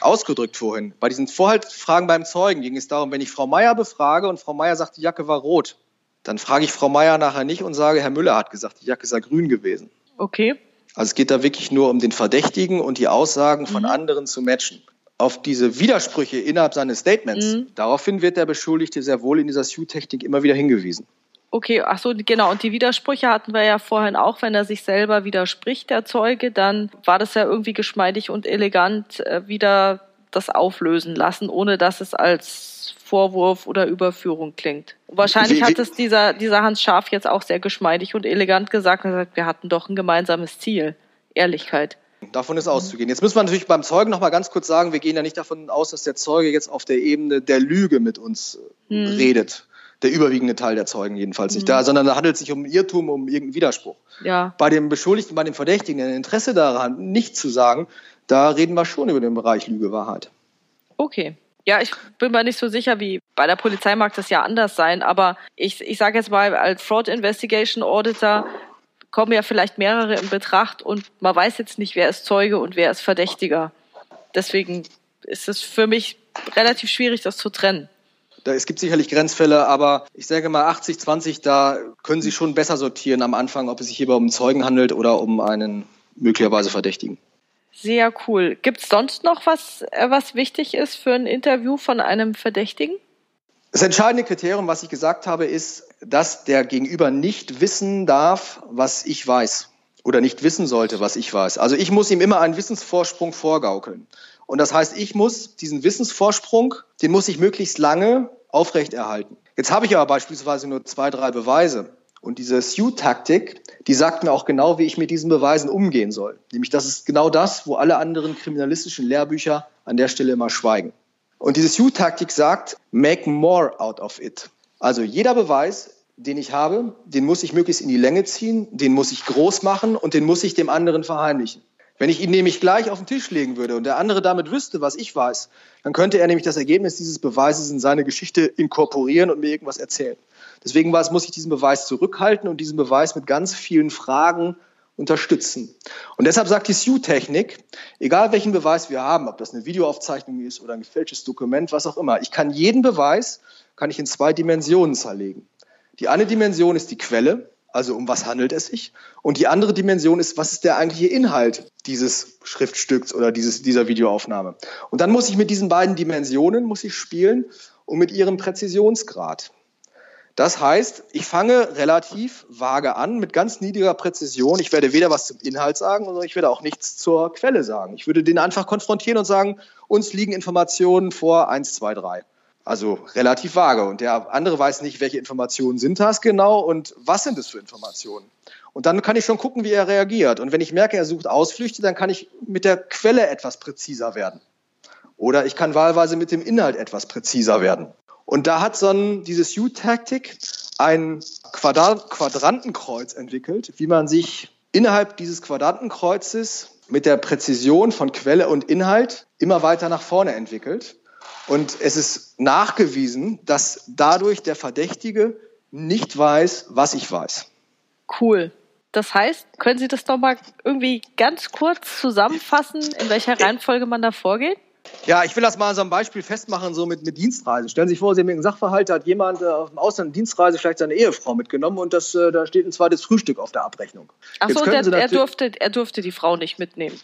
ausgedrückt vorhin. Bei diesen Vorhaltsfragen beim Zeugen ging es darum, wenn ich Frau Meier befrage und Frau Meier sagt, die Jacke war rot, dann frage ich Frau Meier nachher nicht und sage, Herr Müller hat gesagt, die Jacke sei grün gewesen.
Okay.
Also es geht da wirklich nur um den Verdächtigen und die Aussagen von mhm. anderen zu matchen. Auf diese Widersprüche innerhalb seines Statements, mhm. daraufhin wird der Beschuldigte sehr wohl in dieser Sue-Technik immer wieder hingewiesen.
Okay, ach so, genau. Und die Widersprüche hatten wir ja vorhin auch. Wenn er sich selber widerspricht, der Zeuge, dann war das ja irgendwie geschmeidig und elegant äh, wieder das auflösen lassen, ohne dass es als Vorwurf oder Überführung klingt. wahrscheinlich hat es dieser, dieser Hans Scharf jetzt auch sehr geschmeidig und elegant gesagt und gesagt, wir hatten doch ein gemeinsames Ziel. Ehrlichkeit.
Davon ist auszugehen. Jetzt müssen wir natürlich beim Zeugen noch mal ganz kurz sagen, wir gehen ja nicht davon aus, dass der Zeuge jetzt auf der Ebene der Lüge mit uns hm. redet der überwiegende Teil der Zeugen jedenfalls nicht mhm. da, sondern da handelt es sich um Irrtum, um irgendeinen Widerspruch.
Ja.
Bei dem Beschuldigten, bei dem Verdächtigen, ein Interesse daran, nichts zu sagen, da reden wir schon über den Bereich Lüge, Wahrheit.
Okay. Ja, ich bin mir nicht so sicher, wie bei der Polizei mag das ja anders sein, aber ich, ich sage jetzt mal, als Fraud Investigation Auditor kommen ja vielleicht mehrere in Betracht und man weiß jetzt nicht, wer ist Zeuge und wer ist Verdächtiger. Deswegen ist es für mich relativ schwierig, das zu trennen.
Da, es gibt sicherlich Grenzfälle, aber ich sage mal 80, 20, da können Sie schon besser sortieren am Anfang, ob es sich hierbei um einen Zeugen handelt oder um einen möglicherweise Verdächtigen.
Sehr cool. Gibt es sonst noch was, äh, was wichtig ist für ein Interview von einem Verdächtigen?
Das entscheidende Kriterium, was ich gesagt habe, ist, dass der Gegenüber nicht wissen darf, was ich weiß oder nicht wissen sollte, was ich weiß. Also ich muss ihm immer einen Wissensvorsprung vorgaukeln. Und das heißt, ich muss diesen Wissensvorsprung, den muss ich möglichst lange aufrechterhalten. Jetzt habe ich aber beispielsweise nur zwei, drei Beweise. Und diese Sue-Taktik, die sagt mir auch genau, wie ich mit diesen Beweisen umgehen soll. Nämlich, das ist genau das, wo alle anderen kriminalistischen Lehrbücher an der Stelle immer schweigen. Und diese Sue-Taktik sagt, make more out of it. Also jeder Beweis, den ich habe, den muss ich möglichst in die Länge ziehen, den muss ich groß machen und den muss ich dem anderen verheimlichen. Wenn ich ihn nämlich gleich auf den Tisch legen würde und der andere damit wüsste, was ich weiß, dann könnte er nämlich das Ergebnis dieses Beweises in seine Geschichte inkorporieren und mir irgendwas erzählen. Deswegen war es, muss ich diesen Beweis zurückhalten und diesen Beweis mit ganz vielen Fragen unterstützen. Und deshalb sagt die Sue-Technik, egal welchen Beweis wir haben, ob das eine Videoaufzeichnung ist oder ein gefälschtes Dokument, was auch immer, ich kann jeden Beweis, kann ich in zwei Dimensionen zerlegen. Die eine Dimension ist die Quelle, also um was handelt es sich? Und die andere Dimension ist, was ist der eigentliche Inhalt dieses Schriftstücks oder dieses, dieser Videoaufnahme? Und dann muss ich mit diesen beiden Dimensionen muss ich spielen und mit ihrem Präzisionsgrad. Das heißt, ich fange relativ vage an mit ganz niedriger Präzision. Ich werde weder was zum Inhalt sagen, sondern ich werde auch nichts zur Quelle sagen. Ich würde den einfach konfrontieren und sagen, uns liegen Informationen vor 1, 2, 3. Also relativ vage. Und der andere weiß nicht, welche Informationen sind das genau und was sind es für Informationen. Und dann kann ich schon gucken, wie er reagiert. Und wenn ich merke, er sucht Ausflüchte, dann kann ich mit der Quelle etwas präziser werden. Oder ich kann wahlweise mit dem Inhalt etwas präziser werden. Und da hat so ein, dieses U-Taktik ein Quadrat Quadrantenkreuz entwickelt, wie man sich innerhalb dieses Quadrantenkreuzes mit der Präzision von Quelle und Inhalt immer weiter nach vorne entwickelt. Und es ist nachgewiesen, dass dadurch der Verdächtige nicht weiß, was ich weiß.
Cool. Das heißt, können Sie das doch mal irgendwie ganz kurz zusammenfassen, in welcher Reihenfolge man da vorgeht?
Ja, ich will das mal an so einem Beispiel festmachen, so mit, mit Dienstreise. Stellen Sie sich vor, Sie haben einen Sachverhalt, da hat jemand äh, auf dem Ausland Dienstreise vielleicht seine Ehefrau mitgenommen und das, äh, da steht ein zweites Frühstück auf der Abrechnung.
Achso, und er, er, durfte, er durfte die Frau nicht mitnehmen.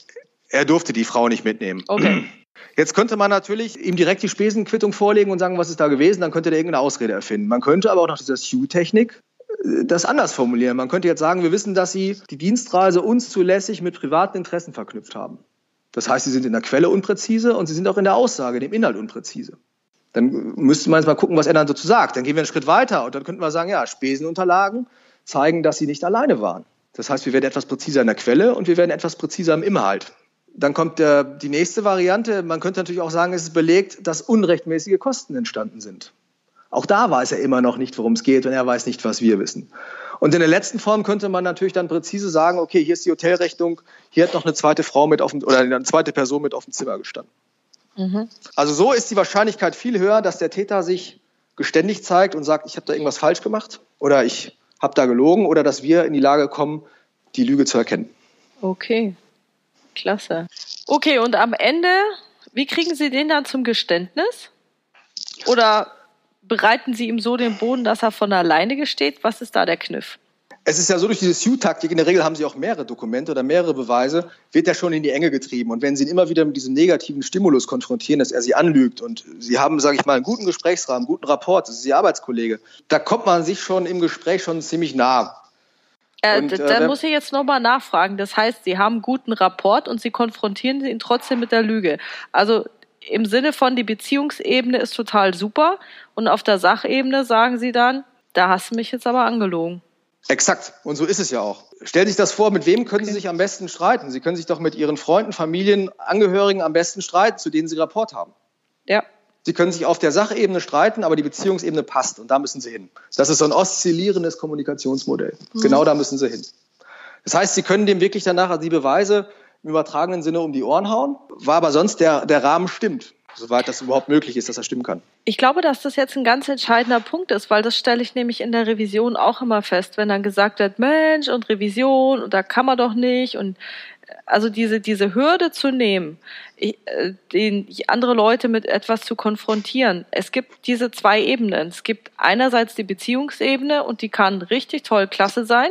Er durfte die Frau nicht mitnehmen.
Okay.
Jetzt könnte man natürlich ihm direkt die Spesenquittung vorlegen und sagen, was ist da gewesen, dann könnte der irgendeine Ausrede erfinden. Man könnte aber auch nach dieser Hue-Technik äh, das anders formulieren. Man könnte jetzt sagen, wir wissen, dass Sie die Dienstreise unzulässig mit privaten Interessen verknüpft haben. Das heißt, Sie sind in der Quelle unpräzise und Sie sind auch in der Aussage, dem Inhalt unpräzise. Dann müsste man jetzt mal gucken, was er dann dazu sagt. Dann gehen wir einen Schritt weiter und dann könnten wir sagen, ja, Spesenunterlagen zeigen, dass Sie nicht alleine waren. Das heißt, wir werden etwas präziser in der Quelle und wir werden etwas präziser im Inhalt. Dann kommt der, die nächste Variante. Man könnte natürlich auch sagen, es ist belegt, dass unrechtmäßige Kosten entstanden sind. Auch da weiß er immer noch nicht, worum es geht und er weiß nicht, was wir wissen. Und in der letzten Form könnte man natürlich dann präzise sagen, okay, hier ist die Hotelrechnung, hier hat noch eine zweite Frau mit auf dem, oder eine zweite Person mit auf dem Zimmer gestanden. Mhm. Also so ist die Wahrscheinlichkeit viel höher, dass der Täter sich geständig zeigt und sagt, ich habe da irgendwas falsch gemacht oder ich habe da gelogen oder dass wir in die Lage kommen, die Lüge zu erkennen.
Okay. Klasse. Okay, und am Ende, wie kriegen Sie den dann zum Geständnis? Oder bereiten Sie ihm so den Boden, dass er von alleine gesteht? Was ist da der Kniff?
Es ist ja so, durch diese Sue-Taktik, in der Regel haben Sie auch mehrere Dokumente oder mehrere Beweise, wird er schon in die Enge getrieben. Und wenn Sie ihn immer wieder mit diesem negativen Stimulus konfrontieren, dass er Sie anlügt und Sie haben, sage ich mal, einen guten Gesprächsrahmen, einen guten Rapport, das ist Ihr Arbeitskollege, da kommt man sich schon im Gespräch schon ziemlich nah.
Äh, und, da äh, muss ich jetzt nochmal nachfragen. Das heißt, Sie haben einen guten Rapport und Sie konfrontieren ihn trotzdem mit der Lüge. Also im Sinne von, die Beziehungsebene ist total super und auf der Sachebene sagen Sie dann, da hast du mich jetzt aber angelogen.
Exakt. Und so ist es ja auch. Stellen Sie sich das vor, mit wem können Sie sich am besten streiten? Sie können sich doch mit Ihren Freunden, Familien, Angehörigen am besten streiten, zu denen Sie Rapport haben.
Ja.
Sie können sich auf der Sachebene streiten, aber die Beziehungsebene passt und da müssen Sie hin. Das ist so ein oszillierendes Kommunikationsmodell. Mhm. Genau da müssen Sie hin. Das heißt, Sie können dem wirklich danach die Beweise im übertragenen Sinne um die Ohren hauen, war aber sonst der, der Rahmen stimmt, soweit das überhaupt möglich ist, dass er stimmen kann.
Ich glaube, dass das jetzt ein ganz entscheidender Punkt ist, weil das stelle ich nämlich in der Revision auch immer fest, wenn dann gesagt wird, Mensch und Revision und da kann man doch nicht und also diese, diese Hürde zu nehmen, äh, den, andere Leute mit etwas zu konfrontieren. Es gibt diese zwei Ebenen. Es gibt einerseits die Beziehungsebene und die kann richtig toll, klasse sein.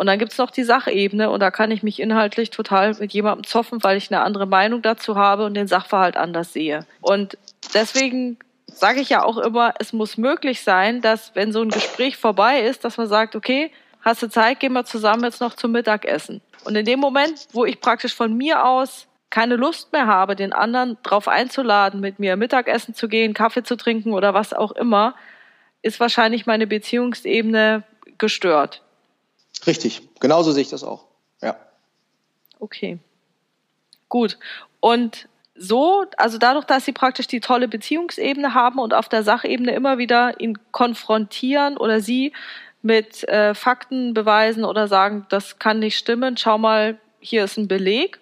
Und dann gibt's noch die Sachebene und da kann ich mich inhaltlich total mit jemandem zoffen, weil ich eine andere Meinung dazu habe und den Sachverhalt anders sehe. Und deswegen sage ich ja auch immer, es muss möglich sein, dass wenn so ein Gespräch vorbei ist, dass man sagt, okay, hast du Zeit, gehen wir zusammen jetzt noch zum Mittagessen. Und in dem Moment, wo ich praktisch von mir aus keine Lust mehr habe, den anderen drauf einzuladen, mit mir Mittagessen zu gehen, Kaffee zu trinken oder was auch immer, ist wahrscheinlich meine Beziehungsebene gestört.
Richtig, genauso sehe ich das auch. Ja.
Okay. Gut. Und so, also dadurch, dass sie praktisch die tolle Beziehungsebene haben und auf der Sachebene immer wieder ihn konfrontieren oder sie mit äh, Fakten beweisen oder sagen, das kann nicht stimmen, schau mal, hier ist ein Beleg.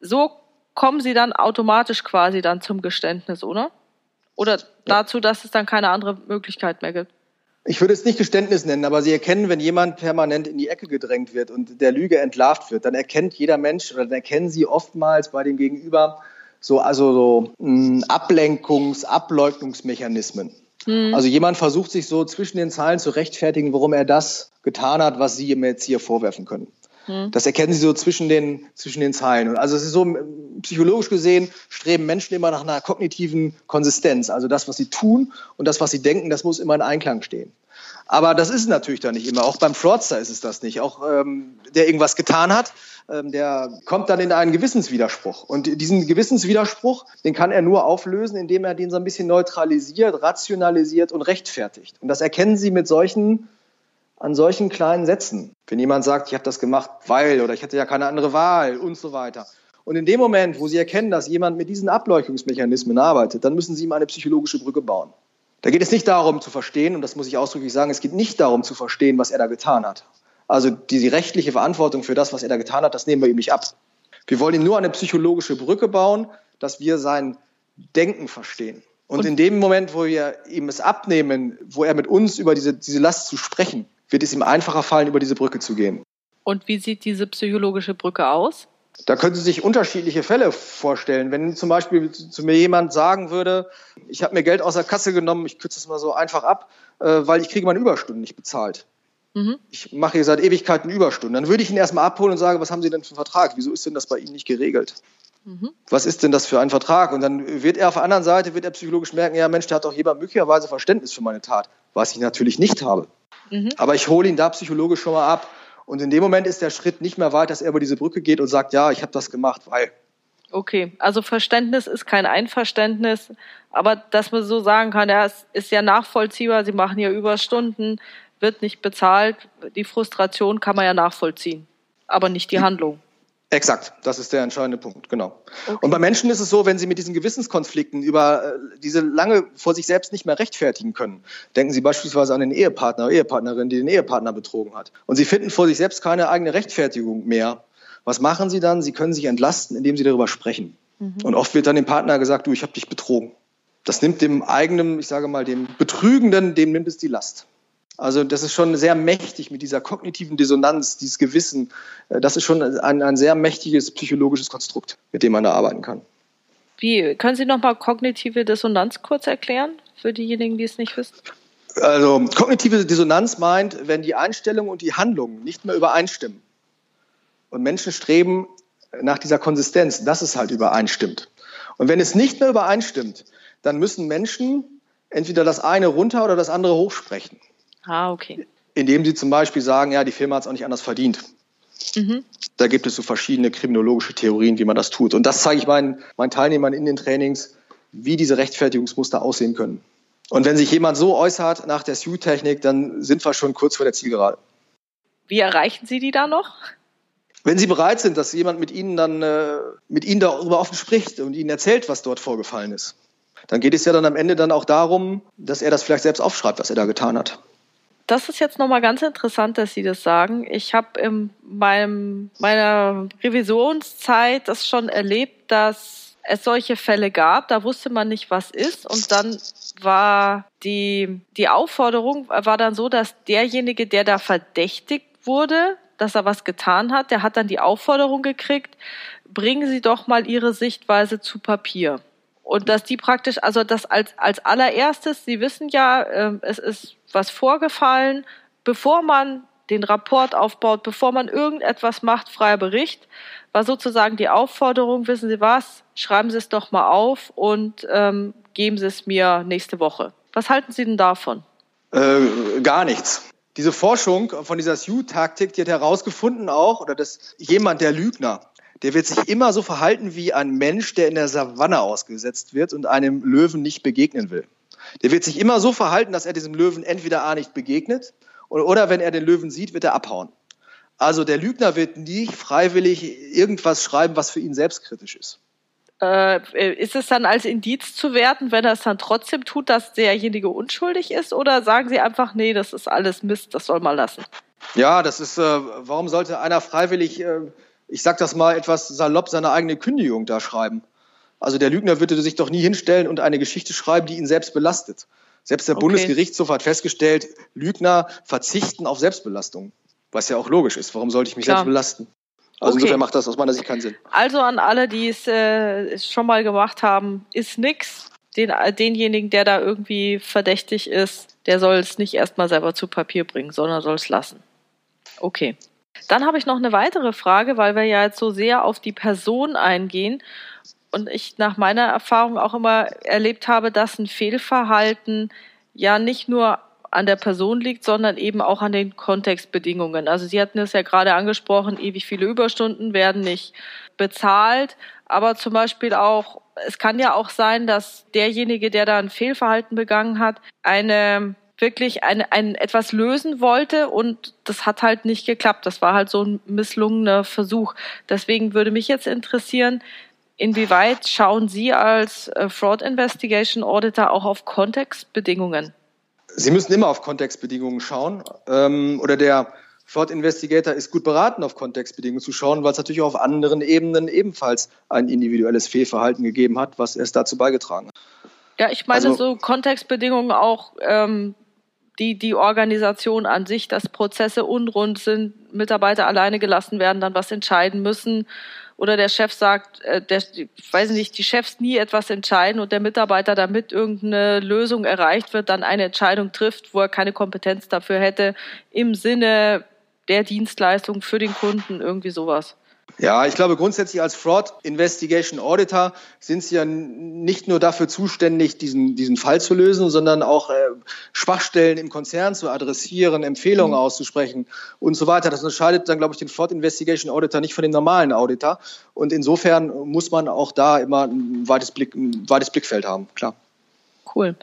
So kommen sie dann automatisch quasi dann zum Geständnis, oder? Oder dazu, dass es dann keine andere Möglichkeit mehr gibt?
Ich würde es nicht Geständnis nennen, aber Sie erkennen, wenn jemand permanent in die Ecke gedrängt wird und der Lüge entlarvt wird, dann erkennt jeder Mensch oder dann erkennen Sie oftmals bei dem Gegenüber so, also so hm, Ablenkungs-, Ableugnungsmechanismen. Mhm. Also jemand versucht sich so zwischen den Zahlen zu rechtfertigen, warum er das getan hat, was Sie ihm jetzt hier vorwerfen können. Mhm. Das erkennen Sie so zwischen den, zwischen den Zeilen. Und also es ist so psychologisch gesehen streben Menschen immer nach einer kognitiven Konsistenz. Also das, was sie tun und das, was sie denken, das muss immer in Einklang stehen. Aber das ist natürlich da nicht immer. Auch beim Fraudster ist es das nicht. Auch ähm, der irgendwas getan hat, ähm, der kommt dann in einen Gewissenswiderspruch. Und diesen Gewissenswiderspruch, den kann er nur auflösen, indem er den so ein bisschen neutralisiert, rationalisiert und rechtfertigt. Und das erkennen Sie mit solchen an solchen kleinen Sätzen. Wenn jemand sagt, ich habe das gemacht, weil oder ich hatte ja keine andere Wahl und so weiter. Und in dem Moment, wo Sie erkennen, dass jemand mit diesen Ableuchtungsmechanismen arbeitet, dann müssen Sie ihm eine psychologische Brücke bauen. Da geht es nicht darum zu verstehen, und das muss ich ausdrücklich sagen, es geht nicht darum zu verstehen, was er da getan hat. Also die, rechtliche Verantwortung für das, was er da getan hat, das nehmen wir ihm nicht ab. Wir wollen ihm nur eine psychologische Brücke bauen, dass wir sein Denken verstehen. Und, und in dem Moment, wo wir ihm es abnehmen, wo er mit uns über diese, diese Last zu sprechen, wird es ihm einfacher fallen, über diese Brücke zu gehen.
Und wie sieht diese psychologische Brücke aus?
Da können Sie sich unterschiedliche Fälle vorstellen. Wenn zum Beispiel zu mir jemand sagen würde, ich habe mir Geld aus der Kasse genommen, ich kürze es mal so einfach ab, äh, weil ich kriege meine Überstunden nicht bezahlt. Mhm. Ich mache hier seit Ewigkeiten Überstunden. Dann würde ich ihn erstmal abholen und sagen, was haben Sie denn für einen Vertrag? Wieso ist denn das bei Ihnen nicht geregelt? Mhm. Was ist denn das für ein Vertrag? Und dann wird er auf der anderen Seite, wird er psychologisch merken, ja Mensch, da hat doch jemand möglicherweise Verständnis für meine Tat, was ich natürlich nicht habe. Mhm. Aber ich hole ihn da psychologisch schon mal ab. Und in dem Moment ist der Schritt nicht mehr weit, dass er über diese Brücke geht und sagt, ja, ich habe das gemacht, weil.
Okay, also Verständnis ist kein Einverständnis, aber dass man so sagen kann, ja, es ist ja nachvollziehbar, Sie machen ja Überstunden, wird nicht bezahlt, die Frustration kann man ja nachvollziehen, aber nicht die Handlung.
Exakt, das ist der entscheidende Punkt, genau. Okay. Und bei Menschen ist es so, wenn sie mit diesen Gewissenskonflikten über äh, diese lange vor sich selbst nicht mehr rechtfertigen können, denken Sie beispielsweise an den Ehepartner oder Ehepartnerin, die den Ehepartner betrogen hat, und sie finden vor sich selbst keine eigene Rechtfertigung mehr. Was machen sie dann? Sie können sich entlasten, indem sie darüber sprechen. Mhm. Und oft wird dann dem Partner gesagt, du, ich habe dich betrogen. Das nimmt dem eigenen, ich sage mal, dem Betrügenden, dem nimmt es die Last. Also das ist schon sehr mächtig mit dieser kognitiven Dissonanz, dieses Gewissen. Äh, das ist schon ein, ein sehr mächtiges psychologisches Konstrukt, mit dem man da arbeiten kann.
Wie können Sie nochmal kognitive Dissonanz kurz erklären für diejenigen, die es nicht wissen?
Also kognitive Dissonanz meint, wenn die Einstellung und die Handlung nicht mehr übereinstimmen. Und Menschen streben nach dieser Konsistenz, dass es halt übereinstimmt. Und wenn es nicht mehr übereinstimmt, dann müssen Menschen entweder das eine runter oder das andere hochsprechen.
Ah, okay.
Indem sie zum Beispiel sagen, ja, die Firma hat es auch nicht anders verdient. Mhm. Da gibt es so verschiedene kriminologische Theorien, wie man das tut. Und das zeige ich meinen, meinen Teilnehmern in den Trainings, wie diese Rechtfertigungsmuster aussehen können. Und wenn sich jemand so äußert nach der SU-Technik, dann sind wir schon kurz vor der Zielgerade.
Wie erreichen Sie die da noch?
Wenn Sie bereit sind, dass jemand mit Ihnen dann äh, mit Ihnen darüber offen spricht und Ihnen erzählt, was dort vorgefallen ist, dann geht es ja dann am Ende dann auch darum, dass er das vielleicht selbst aufschreibt, was er da getan hat.
Das ist jetzt nochmal ganz interessant, dass Sie das sagen. Ich habe in meinem, meiner Revisionszeit das schon erlebt, dass es solche Fälle gab. Da wusste man nicht, was ist. Und dann war die, die Aufforderung war dann so, dass derjenige, der da verdächtigt wurde, dass er was getan hat, der hat dann die Aufforderung gekriegt, bringen Sie doch mal Ihre Sichtweise zu Papier. Und dass die praktisch, also das als, als allererstes, Sie wissen ja, äh, es ist was vorgefallen, bevor man den Rapport aufbaut, bevor man irgendetwas macht, freier Bericht, war sozusagen die Aufforderung, wissen Sie was, schreiben Sie es doch mal auf und ähm, geben Sie es mir nächste Woche. Was halten Sie denn davon?
Äh, gar nichts. Diese Forschung von dieser Sue-Taktik, die hat herausgefunden auch, oder dass jemand, der Lügner, der wird sich immer so verhalten wie ein Mensch, der in der Savanne ausgesetzt wird und einem Löwen nicht begegnen will. Der wird sich immer so verhalten, dass er diesem Löwen entweder A nicht begegnet oder wenn er den Löwen sieht, wird er abhauen. Also der Lügner wird nicht freiwillig irgendwas schreiben, was für ihn selbstkritisch ist.
Äh, ist es dann als Indiz zu werten, wenn er es dann trotzdem tut, dass derjenige unschuldig ist? Oder sagen Sie einfach, nee, das ist alles Mist, das soll man lassen?
Ja, das ist, äh, warum sollte einer freiwillig äh, ich sag das mal etwas salopp, seine eigene Kündigung da schreiben. Also der Lügner würde sich doch nie hinstellen und eine Geschichte schreiben, die ihn selbst belastet. Selbst der okay. Bundesgerichtshof hat festgestellt, Lügner verzichten auf Selbstbelastung. Was ja auch logisch ist. Warum sollte ich mich Klar. selbst belasten? Also okay. insofern macht das aus meiner Sicht keinen Sinn.
Also an alle, die es äh, schon mal gemacht haben, ist nix. Den, denjenigen, der da irgendwie verdächtig ist, der soll es nicht erstmal selber zu Papier bringen, sondern soll es lassen. Okay. Dann habe ich noch eine weitere Frage, weil wir ja jetzt so sehr auf die Person eingehen und ich nach meiner Erfahrung auch immer erlebt habe, dass ein Fehlverhalten ja nicht nur an der Person liegt, sondern eben auch an den Kontextbedingungen. Also Sie hatten es ja gerade angesprochen, ewig viele Überstunden werden nicht bezahlt, aber zum Beispiel auch, es kann ja auch sein, dass derjenige, der da ein Fehlverhalten begangen hat, eine wirklich ein, ein etwas lösen wollte und das hat halt nicht geklappt. Das war halt so ein misslungener Versuch. Deswegen würde mich jetzt interessieren, inwieweit schauen Sie als äh, Fraud Investigation Auditor auch auf Kontextbedingungen?
Sie müssen immer auf Kontextbedingungen schauen. Ähm, oder der Fraud Investigator ist gut beraten, auf Kontextbedingungen zu schauen, weil es natürlich auf anderen Ebenen ebenfalls ein individuelles Fehlverhalten gegeben hat, was erst dazu beigetragen hat.
Ja, ich meine also, so Kontextbedingungen auch ähm, die, die Organisation an sich, dass Prozesse unrund sind, Mitarbeiter alleine gelassen werden, dann was entscheiden müssen oder der Chef sagt, äh, der, weiß nicht, die Chefs nie etwas entscheiden und der Mitarbeiter, damit irgendeine Lösung erreicht wird, dann eine Entscheidung trifft, wo er keine Kompetenz dafür hätte, im Sinne der Dienstleistung für den Kunden, irgendwie sowas.
Ja, ich glaube grundsätzlich als Fraud Investigation Auditor sind Sie ja nicht nur dafür zuständig, diesen, diesen Fall zu lösen, sondern auch äh, Schwachstellen im Konzern zu adressieren, Empfehlungen mhm. auszusprechen und so weiter. Das unterscheidet dann, glaube ich, den Fraud Investigation Auditor nicht von dem normalen Auditor. Und insofern muss man auch da immer ein weites, Blick, ein weites Blickfeld haben, klar.
Cool.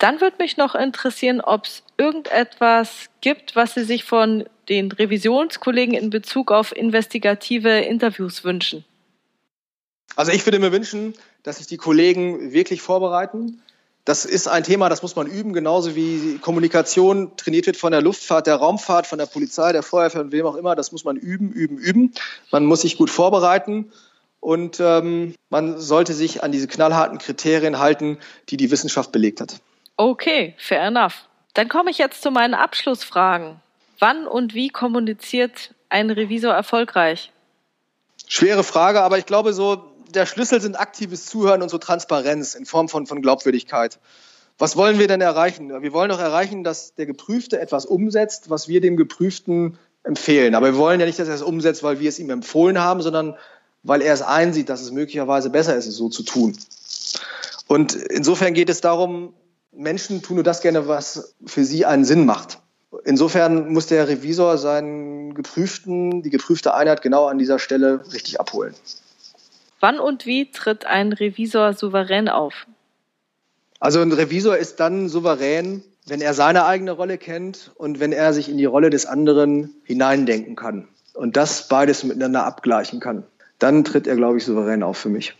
Dann würde mich noch interessieren, ob es irgendetwas gibt, was Sie sich von den Revisionskollegen in Bezug auf investigative Interviews wünschen.
Also ich würde mir wünschen, dass sich die Kollegen wirklich vorbereiten. Das ist ein Thema, das muss man üben, genauso wie Kommunikation trainiert wird von der Luftfahrt, der Raumfahrt, von der Polizei, der Feuerwehr und wem auch immer. Das muss man üben, üben, üben. Man muss sich gut vorbereiten und ähm, man sollte sich an diese knallharten Kriterien halten, die die Wissenschaft belegt hat.
Okay, fair enough. Dann komme ich jetzt zu meinen Abschlussfragen. Wann und wie kommuniziert ein Revisor erfolgreich?
Schwere Frage, aber ich glaube, so der Schlüssel sind aktives Zuhören und so Transparenz in Form von, von Glaubwürdigkeit. Was wollen wir denn erreichen? Wir wollen doch erreichen, dass der Geprüfte etwas umsetzt, was wir dem Geprüften empfehlen. Aber wir wollen ja nicht, dass er es umsetzt, weil wir es ihm empfohlen haben, sondern weil er es einsieht, dass es möglicherweise besser ist, es so zu tun. Und insofern geht es darum, Menschen tun nur das gerne, was für sie einen Sinn macht. Insofern muss der Revisor seinen geprüften, die geprüfte Einheit genau an dieser Stelle richtig abholen.
Wann und wie tritt ein Revisor souverän auf?
Also ein Revisor ist dann souverän, wenn er seine eigene Rolle kennt und wenn er sich in die Rolle des anderen hineindenken kann und das beides miteinander abgleichen kann. Dann tritt er, glaube ich, souverän auf für mich.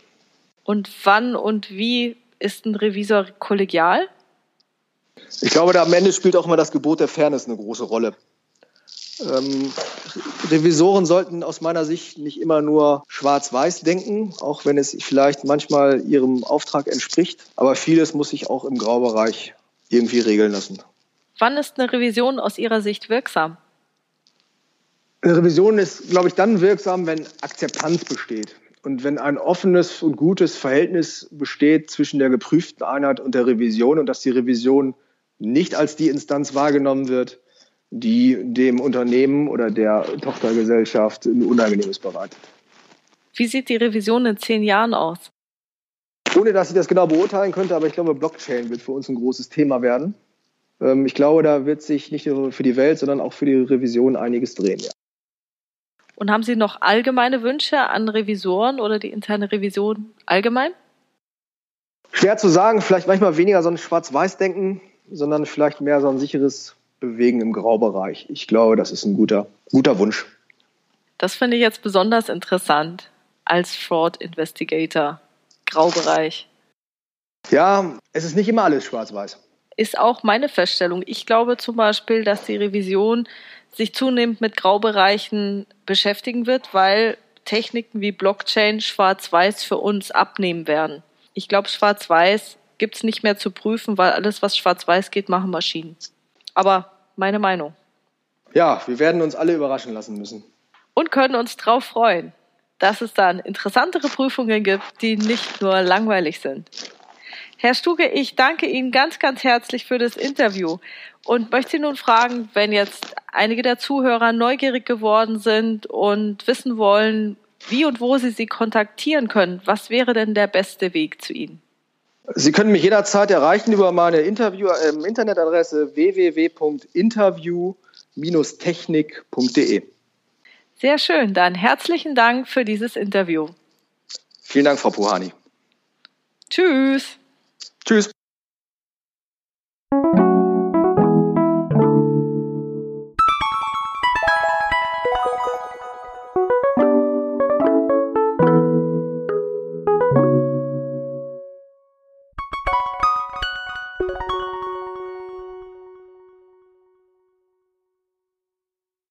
Und wann und wie ist ein Revisor kollegial?
Ich glaube, da am Ende spielt auch immer das Gebot der Fairness eine große Rolle. Ähm, Revisoren sollten aus meiner Sicht nicht immer nur schwarz-weiß denken, auch wenn es vielleicht manchmal ihrem Auftrag entspricht. Aber vieles muss sich auch im Graubereich irgendwie regeln lassen.
Wann ist eine Revision aus Ihrer Sicht wirksam?
Eine Revision ist, glaube ich, dann wirksam, wenn Akzeptanz besteht und wenn ein offenes und gutes Verhältnis besteht zwischen der geprüften Einheit und der Revision und dass die Revision nicht als die Instanz wahrgenommen wird, die dem Unternehmen oder der Tochtergesellschaft ein Unangenehmes bereitet.
Wie sieht die Revision in zehn Jahren aus?
Ohne dass ich das genau beurteilen könnte, aber ich glaube, Blockchain wird für uns ein großes Thema werden. Ähm, ich glaube, da wird sich nicht nur für die Welt, sondern auch für die Revision einiges drehen. Ja.
Und haben Sie noch allgemeine Wünsche an Revisoren oder die interne Revision allgemein?
Schwer zu sagen, vielleicht manchmal weniger so ein Schwarz-Weiß-Denken, sondern vielleicht mehr so ein sicheres Bewegen im Graubereich. Ich glaube, das ist ein guter, guter Wunsch.
Das finde ich jetzt besonders interessant als Fraud Investigator. Graubereich.
Ja, es ist nicht immer alles schwarz-weiß.
Ist auch meine Feststellung. Ich glaube zum Beispiel, dass die Revision sich zunehmend mit Graubereichen beschäftigen wird, weil Techniken wie Blockchain schwarz-weiß für uns abnehmen werden. Ich glaube, schwarz-weiß gibt es nicht mehr zu prüfen, weil alles, was schwarz-weiß geht, machen Maschinen. Aber meine Meinung.
Ja, wir werden uns alle überraschen lassen müssen.
Und können uns darauf freuen, dass es dann interessantere Prüfungen gibt, die nicht nur langweilig sind. Herr Stuge, ich danke Ihnen ganz, ganz herzlich für das Interview und möchte Sie nun fragen, wenn jetzt einige der Zuhörer neugierig geworden sind und wissen wollen, wie und wo Sie sie kontaktieren können, was wäre denn der beste Weg zu Ihnen?
Sie können mich jederzeit erreichen über meine Interview äh, Internetadresse www.interview-technik.de.
Sehr schön, dann herzlichen Dank für dieses Interview.
Vielen Dank, Frau Puhani.
Tschüss.
Tschüss.